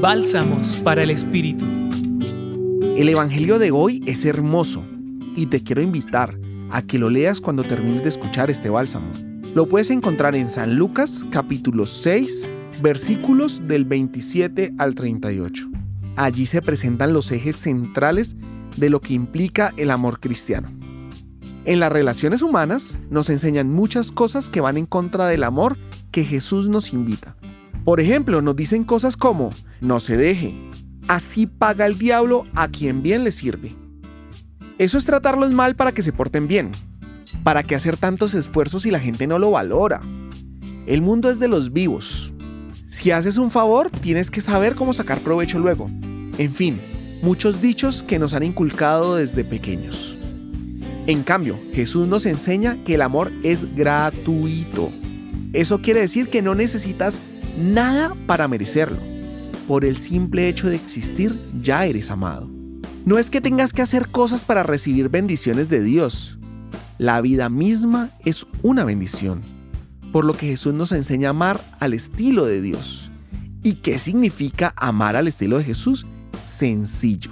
Bálsamos para el Espíritu. El Evangelio de hoy es hermoso y te quiero invitar a que lo leas cuando termines de escuchar este bálsamo. Lo puedes encontrar en San Lucas capítulo 6 versículos del 27 al 38. Allí se presentan los ejes centrales de lo que implica el amor cristiano. En las relaciones humanas nos enseñan muchas cosas que van en contra del amor que Jesús nos invita. Por ejemplo, nos dicen cosas como, no se deje, así paga el diablo a quien bien le sirve. Eso es tratarlos mal para que se porten bien. ¿Para qué hacer tantos esfuerzos si la gente no lo valora? El mundo es de los vivos. Si haces un favor, tienes que saber cómo sacar provecho luego. En fin, muchos dichos que nos han inculcado desde pequeños. En cambio, Jesús nos enseña que el amor es gratuito. Eso quiere decir que no necesitas nada para merecerlo. Por el simple hecho de existir ya eres amado. No es que tengas que hacer cosas para recibir bendiciones de Dios. La vida misma es una bendición. Por lo que Jesús nos enseña a amar al estilo de Dios. ¿Y qué significa amar al estilo de Jesús? Sencillo.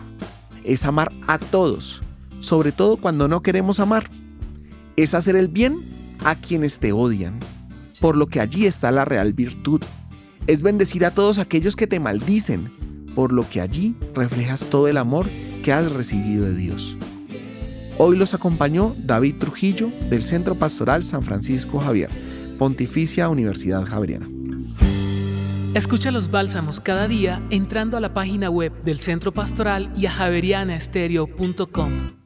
Es amar a todos, sobre todo cuando no queremos amar. Es hacer el bien a quienes te odian, por lo que allí está la real virtud es bendecir a todos aquellos que te maldicen, por lo que allí reflejas todo el amor que has recibido de Dios. Hoy los acompañó David Trujillo del Centro Pastoral San Francisco Javier, Pontificia Universidad Javeriana. Escucha los bálsamos cada día entrando a la página web del Centro Pastoral y a javerianaestereo.com.